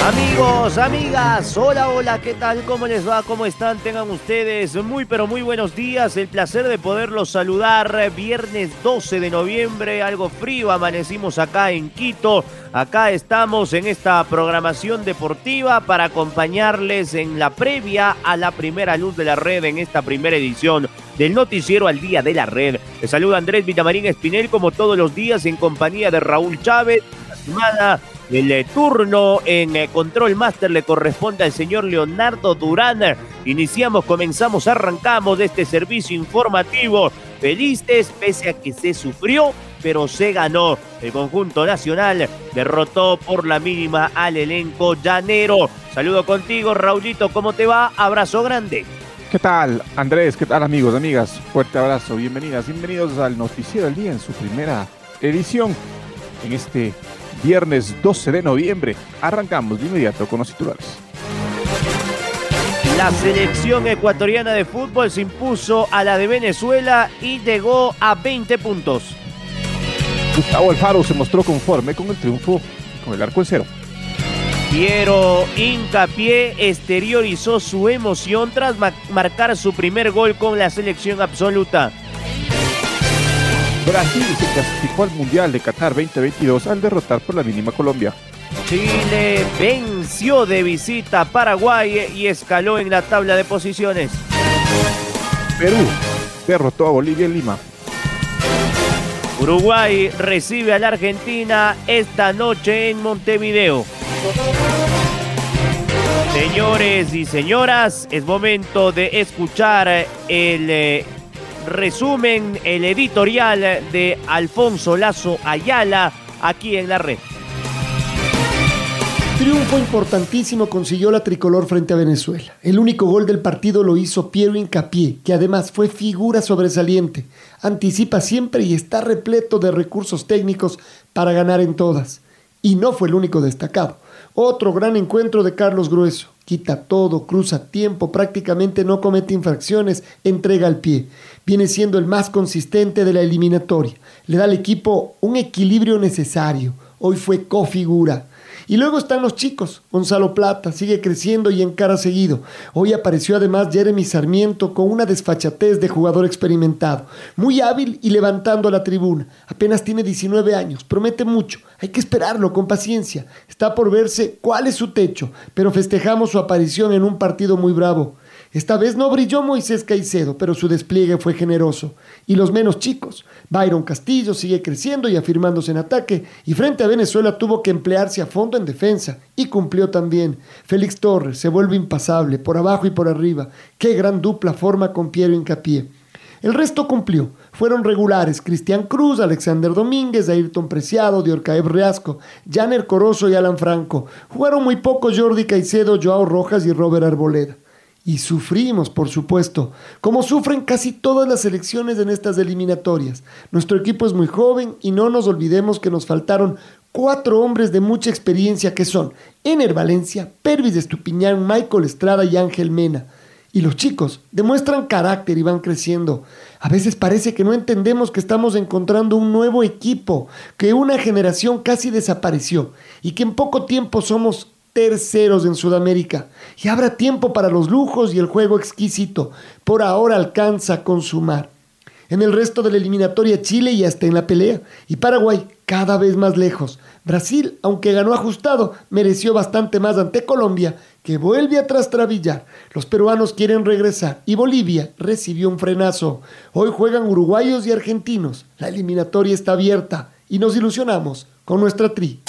Amigos, amigas, hola, hola, ¿qué tal? ¿Cómo les va? ¿Cómo están? Tengan ustedes muy, pero muy buenos días. El placer de poderlos saludar. Viernes 12 de noviembre, algo frío, amanecimos acá en Quito. Acá estamos en esta programación deportiva para acompañarles en la previa a la primera luz de la red en esta primera edición del noticiero al día de la red. Les saluda Andrés Vitamarín Espinel como todos los días en compañía de Raúl Chávez. La el eh, turno en eh, Control Master le corresponde al señor Leonardo Durán. Iniciamos, comenzamos, arrancamos de este servicio informativo. Felices, pese a que se sufrió, pero se ganó. El conjunto nacional derrotó por la mínima al elenco llanero. Saludo contigo, Raulito, ¿cómo te va? Abrazo grande. ¿Qué tal, Andrés? ¿Qué tal, amigos, amigas? Fuerte abrazo, bienvenidas, bienvenidos al Noticiero del Día en su primera edición en este viernes 12 de noviembre. Arrancamos de inmediato con los titulares. La selección ecuatoriana de fútbol se impuso a la de Venezuela y llegó a 20 puntos. Gustavo Alfaro se mostró conforme con el triunfo con el arco en cero. Piero Hincapié exteriorizó su emoción tras marcar su primer gol con la selección absoluta. Brasil se clasificó al Mundial de Qatar 2022 al derrotar por la mínima Colombia. Chile venció de visita a Paraguay y escaló en la tabla de posiciones. Perú derrotó a Bolivia en Lima. Uruguay recibe a la Argentina esta noche en Montevideo. Señores y señoras, es momento de escuchar el eh, resumen, el editorial de Alfonso Lazo Ayala aquí en la red. Triunfo importantísimo consiguió la tricolor frente a Venezuela. El único gol del partido lo hizo Piero Incapié, que además fue figura sobresaliente. Anticipa siempre y está repleto de recursos técnicos para ganar en todas. Y no fue el único destacado. Otro gran encuentro de Carlos Grueso. Quita todo, cruza tiempo, prácticamente no comete infracciones, entrega al pie viene siendo el más consistente de la eliminatoria. Le da al equipo un equilibrio necesario. Hoy fue cofigura. Y luego están los chicos. Gonzalo Plata sigue creciendo y encara seguido. Hoy apareció además Jeremy Sarmiento con una desfachatez de jugador experimentado. Muy hábil y levantando la tribuna. Apenas tiene 19 años. Promete mucho. Hay que esperarlo con paciencia. Está por verse cuál es su techo. Pero festejamos su aparición en un partido muy bravo. Esta vez no brilló Moisés Caicedo, pero su despliegue fue generoso. Y los menos chicos. Byron Castillo sigue creciendo y afirmándose en ataque, y frente a Venezuela tuvo que emplearse a fondo en defensa, y cumplió también. Félix Torres se vuelve impasable, por abajo y por arriba. Qué gran dupla forma con Piero Incapié. El resto cumplió. Fueron regulares Cristian Cruz, Alexander Domínguez, Ayrton Preciado, Diorcaev Reasco, Janer Corozo y Alan Franco. Jugaron muy poco Jordi Caicedo, Joao Rojas y Robert Arboleda y sufrimos, por supuesto, como sufren casi todas las selecciones en estas eliminatorias. Nuestro equipo es muy joven y no nos olvidemos que nos faltaron cuatro hombres de mucha experiencia que son Ener Valencia, Pervis Estupiñán, Michael Estrada y Ángel Mena. Y los chicos demuestran carácter y van creciendo. A veces parece que no entendemos que estamos encontrando un nuevo equipo, que una generación casi desapareció y que en poco tiempo somos terceros en Sudamérica. Y habrá tiempo para los lujos y el juego exquisito. Por ahora alcanza a consumar. En el resto de la eliminatoria Chile ya está en la pelea y Paraguay cada vez más lejos. Brasil, aunque ganó ajustado, mereció bastante más ante Colombia, que vuelve a trastrabillar. Los peruanos quieren regresar y Bolivia recibió un frenazo. Hoy juegan uruguayos y argentinos. La eliminatoria está abierta y nos ilusionamos con nuestra tri.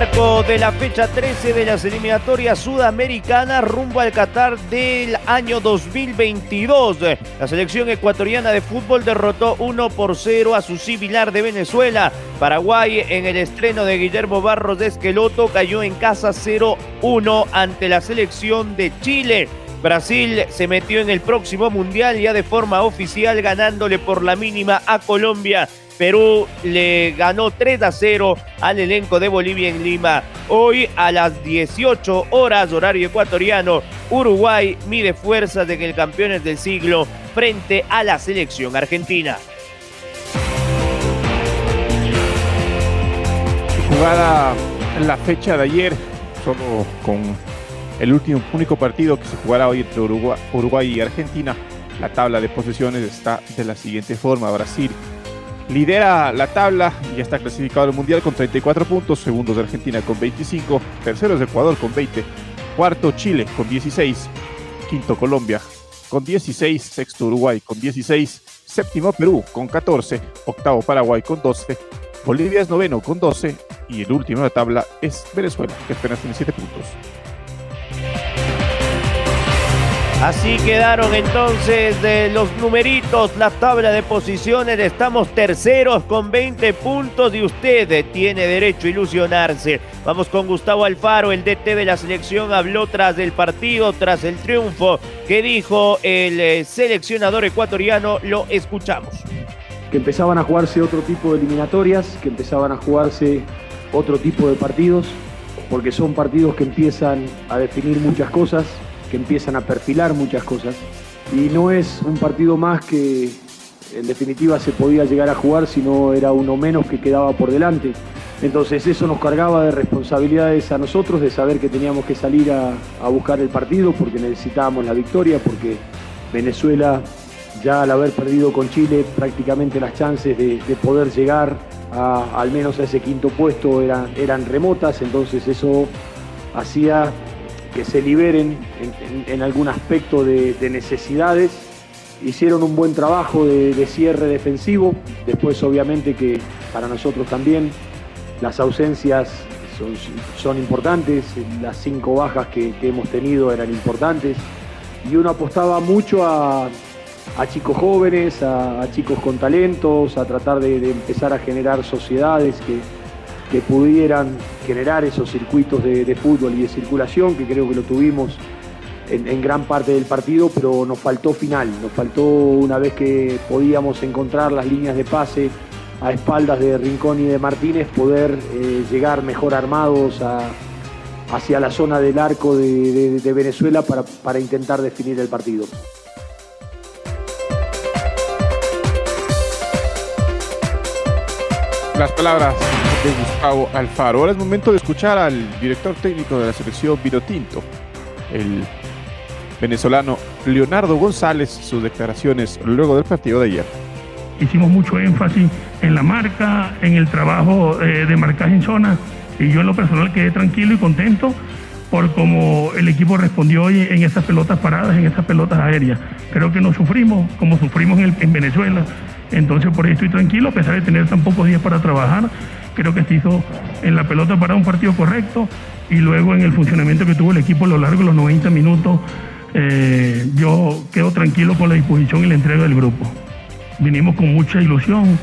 Marco de la fecha 13 de las eliminatorias sudamericanas rumbo al Qatar del año 2022. La selección ecuatoriana de fútbol derrotó 1 por 0 a su similar de Venezuela. Paraguay en el estreno de Guillermo Barros de Esqueloto cayó en casa 0-1 ante la selección de Chile. Brasil se metió en el próximo mundial ya de forma oficial ganándole por la mínima a Colombia Perú le ganó 3 a 0 al elenco de Bolivia en Lima. Hoy a las 18 horas, horario ecuatoriano, Uruguay mide fuerzas en el Campeones del Siglo frente a la selección argentina. Jugada en la fecha de ayer, solo con el último único partido que se jugará hoy entre Uruguay, Uruguay y Argentina. La tabla de posesiones está de la siguiente forma. Brasil Lidera la tabla y ya está clasificado al Mundial con 34 puntos. Segundos de Argentina con 25. Terceros de Ecuador con 20. Cuarto Chile con 16. Quinto Colombia con 16. Sexto Uruguay con 16. Séptimo Perú con 14. Octavo Paraguay con 12. Bolivia es noveno con 12. Y el último de la tabla es Venezuela, que apenas tiene 7 puntos. Así quedaron entonces de los numeritos, la tabla de posiciones. Estamos terceros con 20 puntos y usted tiene derecho a ilusionarse. Vamos con Gustavo Alfaro, el DT de la selección, habló tras el partido, tras el triunfo que dijo el eh, seleccionador ecuatoriano. Lo escuchamos. Que empezaban a jugarse otro tipo de eliminatorias, que empezaban a jugarse otro tipo de partidos, porque son partidos que empiezan a definir muchas cosas que empiezan a perfilar muchas cosas. Y no es un partido más que en definitiva se podía llegar a jugar, sino era uno menos que quedaba por delante. Entonces eso nos cargaba de responsabilidades a nosotros, de saber que teníamos que salir a, buscar el partido porque necesitábamos la victoria, porque Venezuela ya al haber perdido con Chile prácticamente las chances de, poder llegar al menos a ese quinto puesto eran remotas, entonces eso hacía que se liberen en, algún aspecto de, necesidades. Hicieron un buen trabajo de, cierre defensivo, después obviamente que para nosotros también las ausencias son, importantes, las cinco bajas que, hemos tenido eran importantes y uno apostaba mucho a, chicos jóvenes, a, chicos con talentos, a tratar de empezar a generar sociedades que, que pudieran generar esos circuitos de, fútbol y de circulación, que creo que lo tuvimos en, gran parte del partido, pero nos faltó final, nos faltó una vez que podíamos encontrar las líneas de pase a espaldas de Rincón y de Martínez, poder eh, llegar mejor armados hacia la zona del arco de, Venezuela para, para intentar definir el partido. Las palabras de Gustavo Alfaro. Ahora es momento de escuchar al director técnico de la selección Tinto, el venezolano Leonardo González, sus declaraciones luego del partido de ayer. Hicimos mucho énfasis en la marca, en el trabajo eh, de marcaje en zona, y yo en lo personal quedé tranquilo y contento por cómo el equipo respondió hoy en esas pelotas paradas, en esas pelotas aéreas. Creo que no sufrimos como sufrimos en Venezuela. Entonces por ahí estoy tranquilo, a pesar de tener tan pocos días para trabajar creo que se hizo en la pelota para un partido correcto y luego en el funcionamiento que tuvo el equipo a lo largo de los 90 minutos, eh, yo quedo tranquilo con la disposición y la entrega del grupo. Vinimos con mucha ilusión,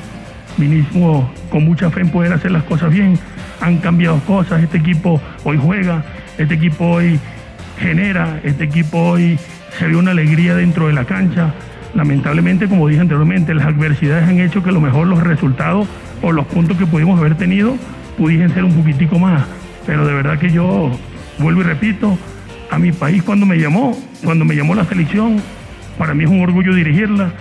vinimos con mucha fe en poder hacer las cosas bien. Han cambiado cosas, este equipo hoy juega, este equipo hoy genera, este equipo hoy se ve una alegría dentro de la cancha. Lamentablemente, como dije anteriormente, las adversidades han hecho que a lo mejor los resultados o los puntos que pudimos haber tenido pudiesen ser un poquitico más. Pero de verdad que yo vuelvo y repito, a mi país cuando me llamó, cuando me llamó la selección, para mí es un orgullo dirigirla.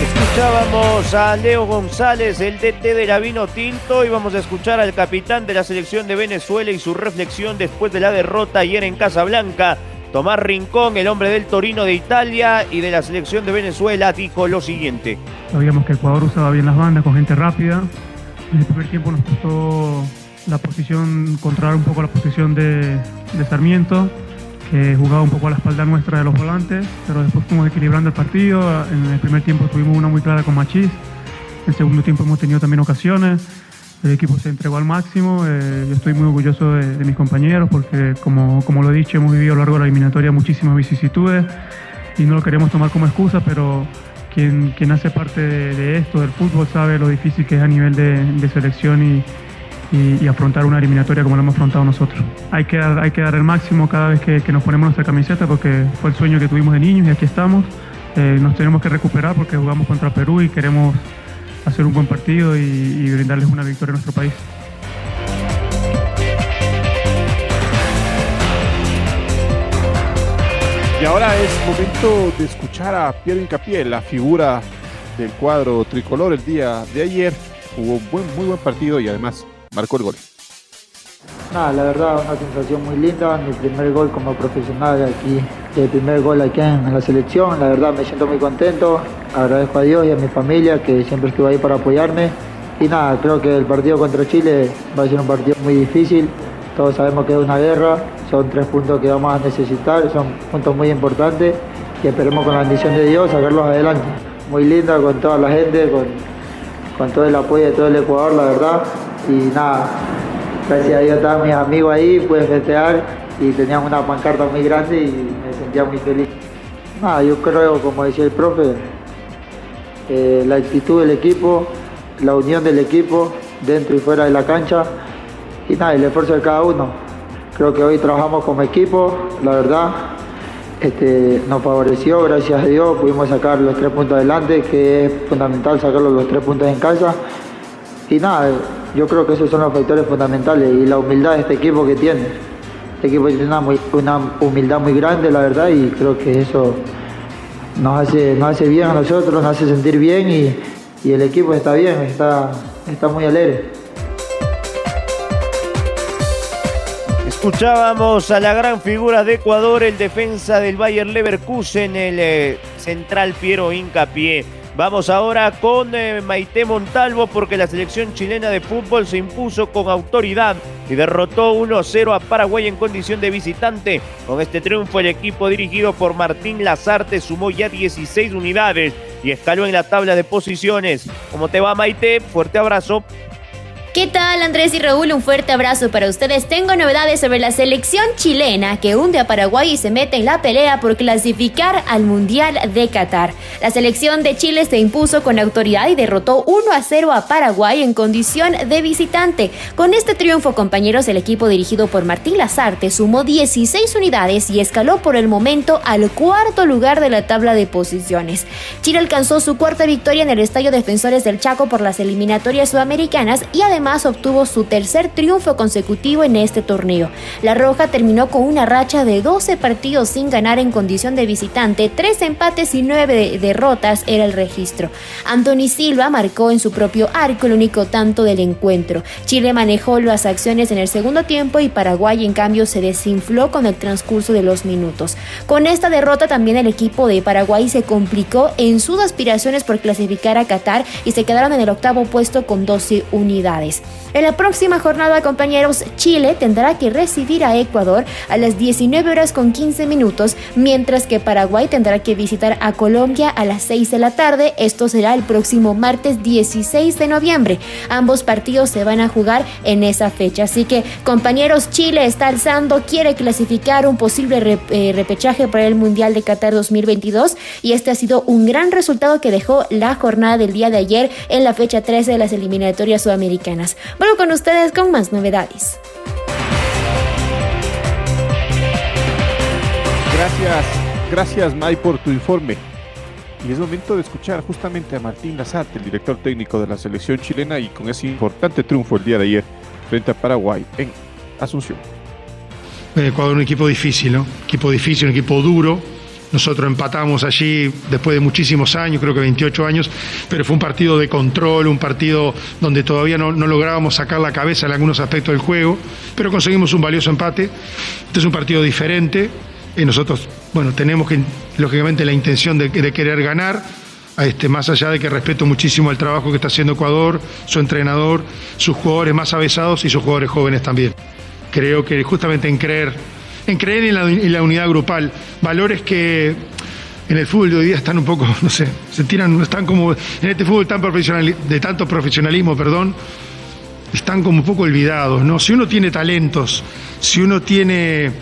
Escuchábamos a Leo González, el DT de la Vino Tinto, y vamos a escuchar al capitán de la selección de Venezuela y su reflexión después de la derrota ayer en Casablanca Tomás Rincón, el hombre del Torino de Italia y de la selección de Venezuela, dijo lo siguiente. Sabíamos que Ecuador usaba bien las bandas con gente rápida. En el primer tiempo nos costó la posición, controlar un poco la posición de, Sarmiento, que jugaba un poco a la espalda nuestra de los volantes, pero después fuimos equilibrando el partido. En el primer tiempo tuvimos una muy clara con Machís. el segundo tiempo hemos tenido también ocasiones, el equipo se entregó al máximo, eh, yo estoy muy orgulloso de, mis compañeros porque como, como lo he dicho, hemos vivido a lo largo de la eliminatoria muchísimas vicisitudes y no lo queremos tomar como excusa, pero quien, quien hace parte de, esto, del fútbol, sabe lo difícil que es a nivel de, selección y, y, afrontar una eliminatoria como la hemos afrontado nosotros. Hay que dar, hay que dar el máximo cada vez que, que nos ponemos nuestra camiseta porque fue el sueño que tuvimos de niños y aquí estamos. Eh, nos tenemos que recuperar porque jugamos contra Perú y queremos hacer un buen partido y, y brindarles una victoria a nuestro país. Y ahora es momento de escuchar a Piero Incapié, la figura del cuadro tricolor el día de ayer. Jugó un buen, muy buen partido y además marcó el gol. Nada, la verdad, una sensación muy linda. Mi primer gol como profesional aquí, el primer gol aquí en, la selección. La verdad, me siento muy contento. Agradezco a Dios y a mi familia que siempre estuvo ahí para apoyarme. Y nada, creo que el partido contra Chile va a ser un partido muy difícil. Todos sabemos que es una guerra. Son tres puntos que vamos a necesitar. Son puntos muy importantes. Y esperemos con la bendición de Dios sacarlos adelante. Muy linda con toda la gente, con, con todo el apoyo de todo el Ecuador, la verdad. Y nada, gracias a Dios estaban mis amigos ahí, pude festejar y tenían una pancarta muy grande y muy feliz. Nada, yo creo, como decía el profe, eh, la actitud del equipo, la unión del equipo dentro y fuera de la cancha y nada, el esfuerzo de cada uno. Creo que hoy trabajamos como equipo, la verdad, este, nos favoreció, gracias a Dios, pudimos sacar los tres puntos adelante, que es fundamental sacar los tres puntos en casa. Y nada, yo creo que esos son los factores fundamentales y la humildad de este equipo que tiene. Este equipo tiene una, humildad muy grande, la verdad, y creo que eso nos hace, nos hace bien a nosotros, nos hace sentir bien y, el equipo está bien, está, está muy alegre. Escuchábamos a la gran figura de Ecuador, el defensa del Bayer Leverkusen, el eh, central Piero Incapié. Vamos ahora con eh, Maite Montalvo porque la selección chilena de fútbol se impuso con autoridad y derrotó 1-0 a Paraguay en condición de visitante. Con este triunfo el equipo dirigido por Martín Lazarte sumó ya 16 unidades y escaló en la tabla de posiciones. ¿Cómo te va Maite? Fuerte abrazo. ¿Qué tal Andrés y Raúl? Un fuerte abrazo para ustedes. Tengo novedades sobre la selección chilena que hunde a Paraguay y se mete en la pelea por clasificar al Mundial de Qatar. La selección de Chile se impuso con autoridad y derrotó 1 a 0 a Paraguay en condición de visitante. Con este triunfo, compañeros, el equipo dirigido por Martín Lazarte sumó 16 unidades y escaló por el momento al cuarto lugar de la tabla de posiciones. Chile alcanzó su cuarta victoria en el Estadio Defensores del Chaco por las eliminatorias sudamericanas y además obtuvo su tercer triunfo consecutivo en este torneo. La Roja terminó con una racha de 12 partidos sin ganar en condición de visitante, 3 empates y 9 de- derrotas era el registro. Anthony Silva marcó en su propio arco el único tanto del encuentro. Chile manejó las acciones en el segundo tiempo y Paraguay en cambio se desinfló con el transcurso de los minutos. Con esta derrota también el equipo de Paraguay se complicó en sus aspiraciones por clasificar a Qatar y se quedaron en el octavo puesto con 12 unidades. En la próxima jornada, compañeros, Chile tendrá que recibir a Ecuador a las 19 horas con 15 minutos, mientras que Paraguay tendrá que visitar a Colombia a las 6 de la tarde. Esto será el próximo martes 16 de noviembre. Ambos partidos se van a jugar en esa fecha. Así que, compañeros, Chile está alzando, quiere clasificar un posible eh, repechaje para el Mundial de Qatar 2022 y este ha sido un gran resultado que dejó la jornada del día de ayer en la fecha 13 de las eliminatorias sudamericanas. Vuelvo con ustedes con más novedades. Gracias, gracias May por tu informe. Y es momento de escuchar justamente a Martín Lazarte, el director técnico de la selección chilena y con ese importante triunfo el día de ayer frente a Paraguay en Asunción. Ecuador un equipo difícil, ¿no? Equipo difícil, un equipo duro. Nosotros empatamos allí después de muchísimos años, creo que 28 años, pero fue un partido de control, un partido donde todavía no, lográbamos sacar la cabeza en algunos aspectos del juego, pero conseguimos un valioso empate. Este es un partido diferente y nosotros, bueno, tenemos que, lógicamente, la intención de, de querer ganar, este, más allá de que respeto muchísimo el trabajo que está haciendo Ecuador, su entrenador, sus jugadores más avesados y sus jugadores jóvenes también. Creo que justamente en creer, en creer en la, unidad grupal, valores que en el fútbol de hoy día están un poco, no sé, se tiran, están como, en este fútbol tan profesional, de tanto profesionalismo, perdón, están como un poco olvidados, ¿no? Si uno tiene talentos, si uno tiene,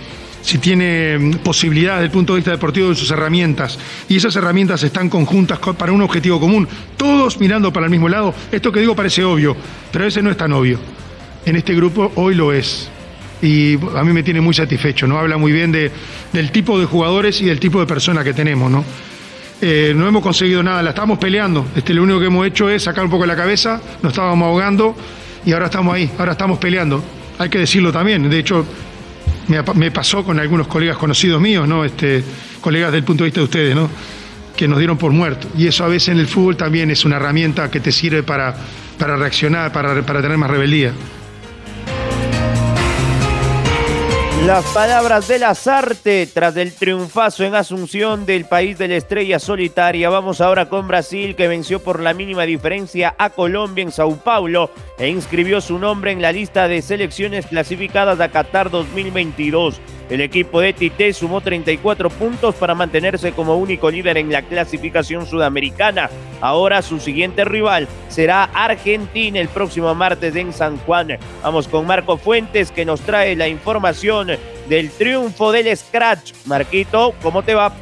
si tiene mm, posibilidades desde el punto de vista deportivo de sus herramientas, y esas herramientas están conjuntas para un objetivo común, todos mirando para el mismo lado, esto que digo parece obvio, pero ese no es tan obvio. En este grupo hoy lo es. Y a mí me tiene muy satisfecho, ¿no? Habla muy bien de, del tipo de jugadores y del tipo de personas que tenemos, ¿no? Eh, no hemos conseguido nada, la estamos peleando. Este, lo único que hemos hecho es sacar un poco la cabeza, nos estábamos ahogando y ahora estamos ahí, ahora estamos peleando. Hay que decirlo también. De hecho, me, pasó con algunos colegas conocidos míos, ¿no? Este, colegas del punto de vista de ustedes, ¿no? Que nos dieron por muerto. Y eso a veces en el fútbol también es una herramienta que te sirve para, para reaccionar, para, para tener más rebeldía. Las palabras de Lazarte tras el triunfazo en Asunción del país de la estrella solitaria. Vamos ahora con Brasil que venció por la mínima diferencia a Colombia en Sao Paulo e inscribió su nombre en la lista de selecciones clasificadas a Qatar 2022. El equipo de Tite sumó 34 puntos para mantenerse como único líder en la clasificación sudamericana. Ahora su siguiente rival será Argentina el próximo martes en San Juan. Vamos con Marco Fuentes que nos trae la información del triunfo del Scratch. Marquito, ¿cómo te va?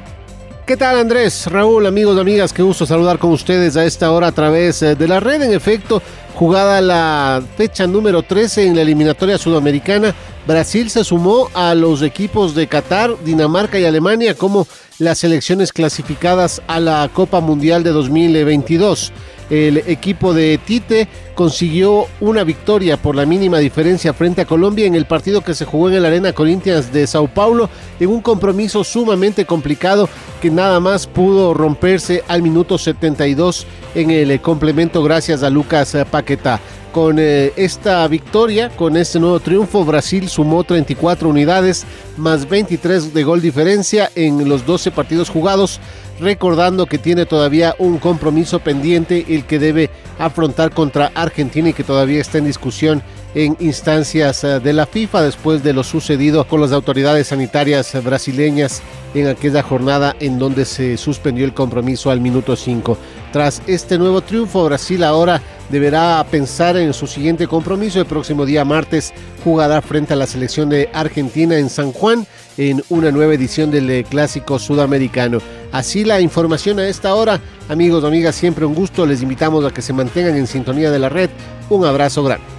¿Qué tal Andrés? Raúl, amigos, amigas, qué gusto saludar con ustedes a esta hora a través eh, de la red. En efecto, jugada la fecha número 13 en la eliminatoria sudamericana, Brasil se sumó a los equipos de Qatar, Dinamarca y Alemania como las selecciones clasificadas a la Copa Mundial de 2022 el equipo de Tite consiguió una victoria por la mínima diferencia frente a Colombia en el partido que se jugó en el Arena Corinthians de Sao Paulo en un compromiso sumamente complicado que nada más pudo romperse al minuto 72 en el complemento gracias a Lucas Paquetá. Con eh, esta victoria, con este nuevo triunfo, Brasil sumó 34 unidades más 23 de gol diferencia en los 12 partidos jugados recordando que tiene todavía un compromiso pendiente el que debe afrontar contra Argentina y que todavía está en discusión en instancias eh, de la FIFA después de lo sucedido con las autoridades sanitarias brasileñas en aquella jornada en donde se suspendió el compromiso al minuto 5. Tras este nuevo triunfo, Brasil ahora deberá pensar en su siguiente compromiso. El próximo día martes jugará frente a la selección de Argentina en San Juan en una nueva edición del eh, Clásico Sudamericano. Así la información a esta hora. Amigos, amigas, siempre un gusto. Les invitamos a que se mantengan en sintonía de la red. Un abrazo grande.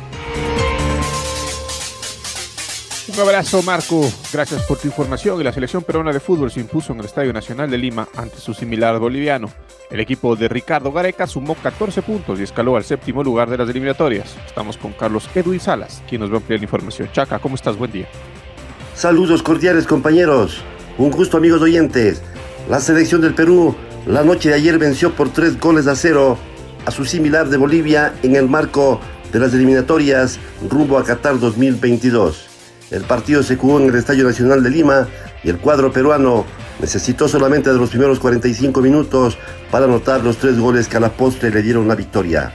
Un abrazo, Marco. Gracias por tu información. la selección peruana de fútbol se impuso en el Estadio Nacional de Lima ante su similar boliviano. El equipo de Ricardo Gareca sumó 14 puntos y escaló al séptimo lugar de las eliminatorias. Estamos con Carlos Edwin Salas, quien nos va a ampliar la información. Chaca, ¿cómo estás? Buen día. Saludos cordiales, compañeros. Un gusto, amigos oyentes. La selección del Perú la noche de ayer venció por tres goles a cero a su similar de Bolivia en el marco de las eliminatorias rumbo a Qatar 2022. El partido se jugó en el Estadio Nacional de Lima y el cuadro peruano necesitó solamente de los primeros 45 minutos para anotar los tres goles que a la postre le dieron la victoria.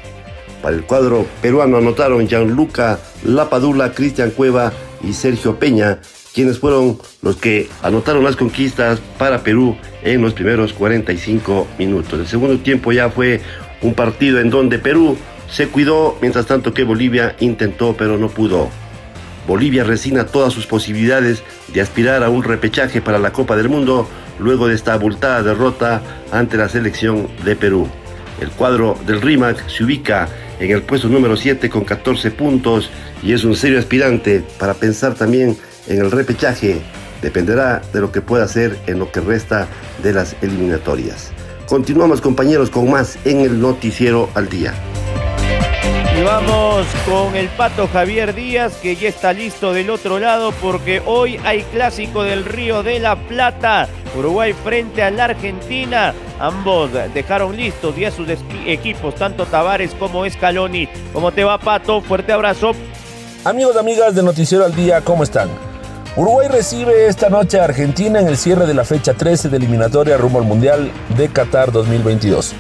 Para el cuadro peruano anotaron Gianluca Lapadula, Cristian Cueva y Sergio Peña, quienes fueron los que anotaron las conquistas para Perú en los primeros 45 minutos. El segundo tiempo ya fue un partido en donde Perú se cuidó, mientras tanto que Bolivia intentó pero no pudo. Bolivia resina todas sus posibilidades de aspirar a un repechaje para la Copa del Mundo luego de esta abultada derrota ante la selección de Perú. El cuadro del RIMAC se ubica en el puesto número 7 con 14 puntos y es un serio aspirante para pensar también en el repechaje. Dependerá de lo que pueda hacer en lo que resta de las eliminatorias. Continuamos compañeros con más en el noticiero al día. Vamos con el pato Javier Díaz, que ya está listo del otro lado, porque hoy hay clásico del Río de la Plata. Uruguay frente a la Argentina. Ambos dejaron listos ya sus equipos, tanto Tavares como Scaloni. ¿Cómo te va, Pato? Fuerte abrazo. Amigos amigas de Noticiero al Día, ¿cómo están? Uruguay recibe esta noche a Argentina en el cierre de la fecha 13 de eliminatoria rumbo al Mundial de Qatar 2022.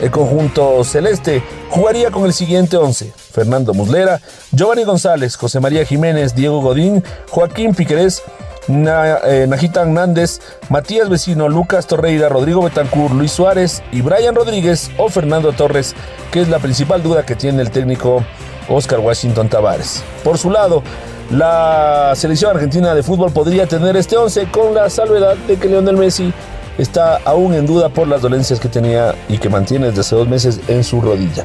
El conjunto celeste jugaría con el siguiente 11. Fernando Muslera, Giovanni González, José María Jiménez, Diego Godín, Joaquín Piquerés, eh, Najita Hernández, Matías Vecino, Lucas Torreira, Rodrigo Betancur, Luis Suárez y Brian Rodríguez o Fernando Torres, que es la principal duda que tiene el técnico Oscar Washington Tavares. Por su lado, la selección argentina de fútbol podría tener este 11 con la salvedad de que Lionel Messi está aún en duda por las dolencias que tenía y que mantiene desde hace dos meses en su rodilla.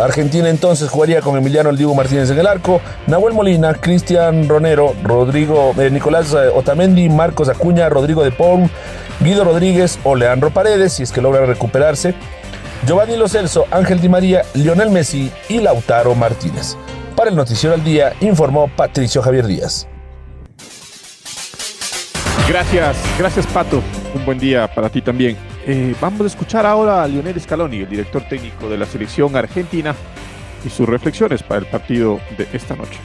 Argentina entonces jugaría con Emiliano El Martínez en el arco, Nahuel Molina, Cristian Ronero, Rodrigo, eh, Nicolás eh, Otamendi, Marcos Acuña, Rodrigo de Paul, Guido Rodríguez o Leandro Paredes, si es que logra recuperarse, Giovanni Lo Celso, Ángel Di María, Lionel Messi y Lautaro Martínez. Para el Noticiero al Día informó Patricio Javier Díaz. Gracias, gracias Pato. Un buen día para ti también. Eh, vamos a escuchar ahora a Lionel Scaloni, el director técnico de la selección argentina, y sus reflexiones para el partido de esta noche.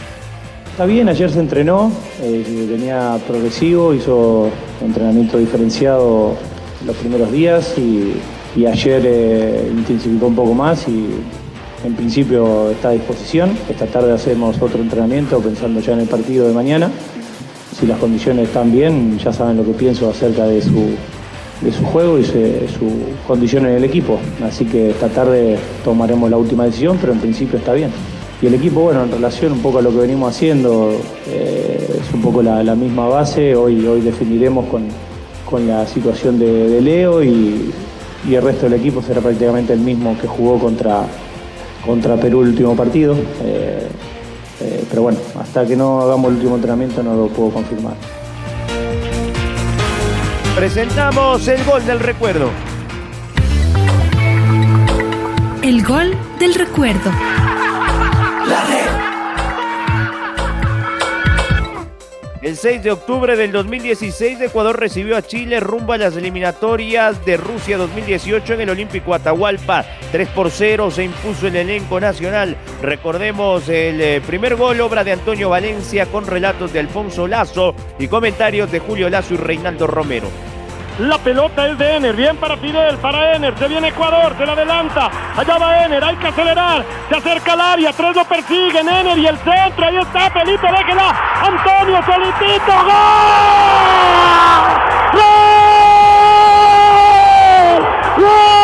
Está bien, ayer se entrenó, eh, venía progresivo, hizo entrenamiento diferenciado los primeros días y, ayer eh, intensificó un poco más y en principio está a disposición. Esta tarde hacemos otro entrenamiento pensando ya en el partido de mañana. Si las condiciones están bien, ya saben lo que pienso acerca de su, de su juego y su condición en el equipo. Así que esta tarde tomaremos la última decisión, pero en principio está bien. Y el equipo, bueno, en relación un poco a lo que venimos haciendo, eh, es un poco la, misma base. Hoy, hoy definiremos con, la situación de, Leo y, el resto del equipo será prácticamente el mismo que jugó contra, contra Perú el último partido. Eh, eh, pero bueno, hasta que no hagamos el último entrenamiento no lo puedo confirmar. Presentamos el gol del recuerdo. El gol del recuerdo. El 6 de octubre del 2016, Ecuador recibió a Chile rumbo a las eliminatorias de Rusia 2018 en el Olímpico Atahualpa. 3 por 0 se impuso el elenco nacional. Recordemos el eh, primer gol, obra de Antonio Valencia, con relatos de Alfonso Lazo y comentarios de Julio Lazo y Reinaldo Romero. La pelota es de Ener. Bien para Fidel, para Ener. Se viene Ecuador, se la adelanta. Allá va Ener, hay que acelerar. Se acerca al área, tres lo persiguen. Ener y el centro. Ahí está Felipe, déjela. Antonio solitito. ¡Gol! ¡Gol! ¡Gol!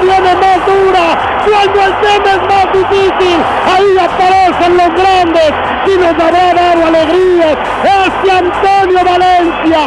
viene más dura, cuando el tema es más difícil, ahí aparecen los grandes y nos habrá dado alegrías. Este Antonio Valencia,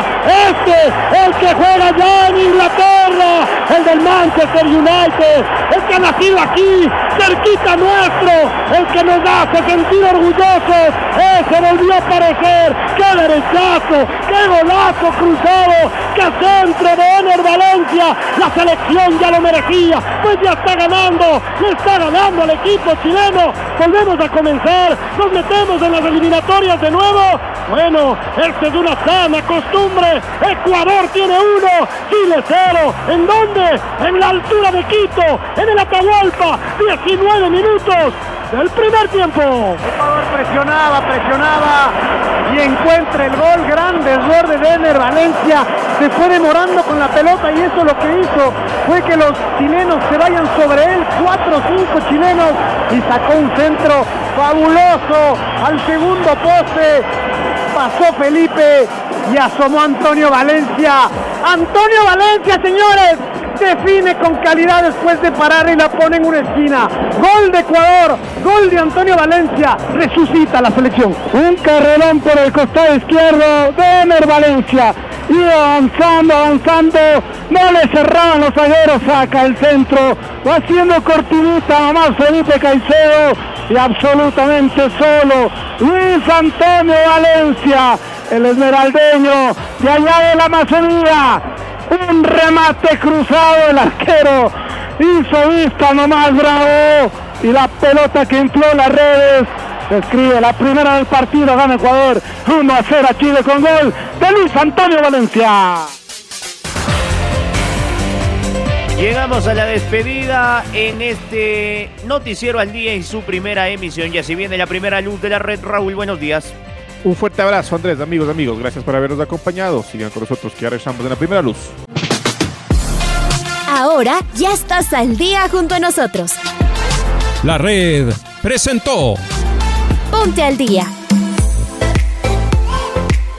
este, el que juega ya en Inglaterra, el del Manchester United, el que ha nacido aquí, cerquita nuestro, el que nos hace sentir orgullosos, ese volvió a aparecer, qué derechazo, qué golazo cruzado, qué centro de Ener Valencia, la selección ya lo merecía, pues ya está ganando, le está ganando al equipo chileno. Volvemos a comenzar, nos metemos en las eliminatorias de nuevo. Bueno, esta es una sana costumbre. Ecuador tiene uno, Chile cero. ¿En dónde? En la altura de Quito, en el Atahualpa, 19 minutos del primer tiempo. Ecuador presionaba, presionaba y encuentra el gol. Grande error de Denner Valencia. Se fue demorando con la pelota y eso lo que hizo fue que los chilenos se vayan sobre él. Cuatro o cinco chilenos y sacó un centro fabuloso al segundo poste. Pasó Felipe y asomó Antonio Valencia. Antonio Valencia, señores, define con calidad después de parar y la pone en una esquina. Gol de Ecuador, gol de Antonio Valencia, resucita la selección. Un carrerón por el costado izquierdo de Ener Valencia. Y avanzando, avanzando, no le cerraban los agueros, saca el centro, va haciendo cortinita nomás Felipe Caicedo y absolutamente solo Luis Antonio Valencia, el esmeraldeño de allá de la Amazonía, un remate cruzado, el arquero hizo vista nomás bravo y la pelota que infló las redes. escribe la primera del partido, gana Ecuador 1 a 0 a Chile con gol de Luis Antonio Valencia. Llegamos a la despedida en este noticiero al día y su primera emisión. Ya si viene la primera luz de la red, Raúl, buenos días. Un fuerte abrazo, Andrés, amigos, amigos. Gracias por habernos acompañado. Sigan con nosotros que ya regresamos en la primera luz. Ahora ya estás al día junto a nosotros. La red presentó Ponte al día.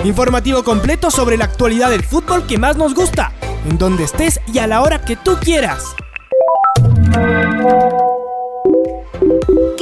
Informativo completo sobre la actualidad del fútbol que más nos gusta, en donde estés y a la hora que tú quieras.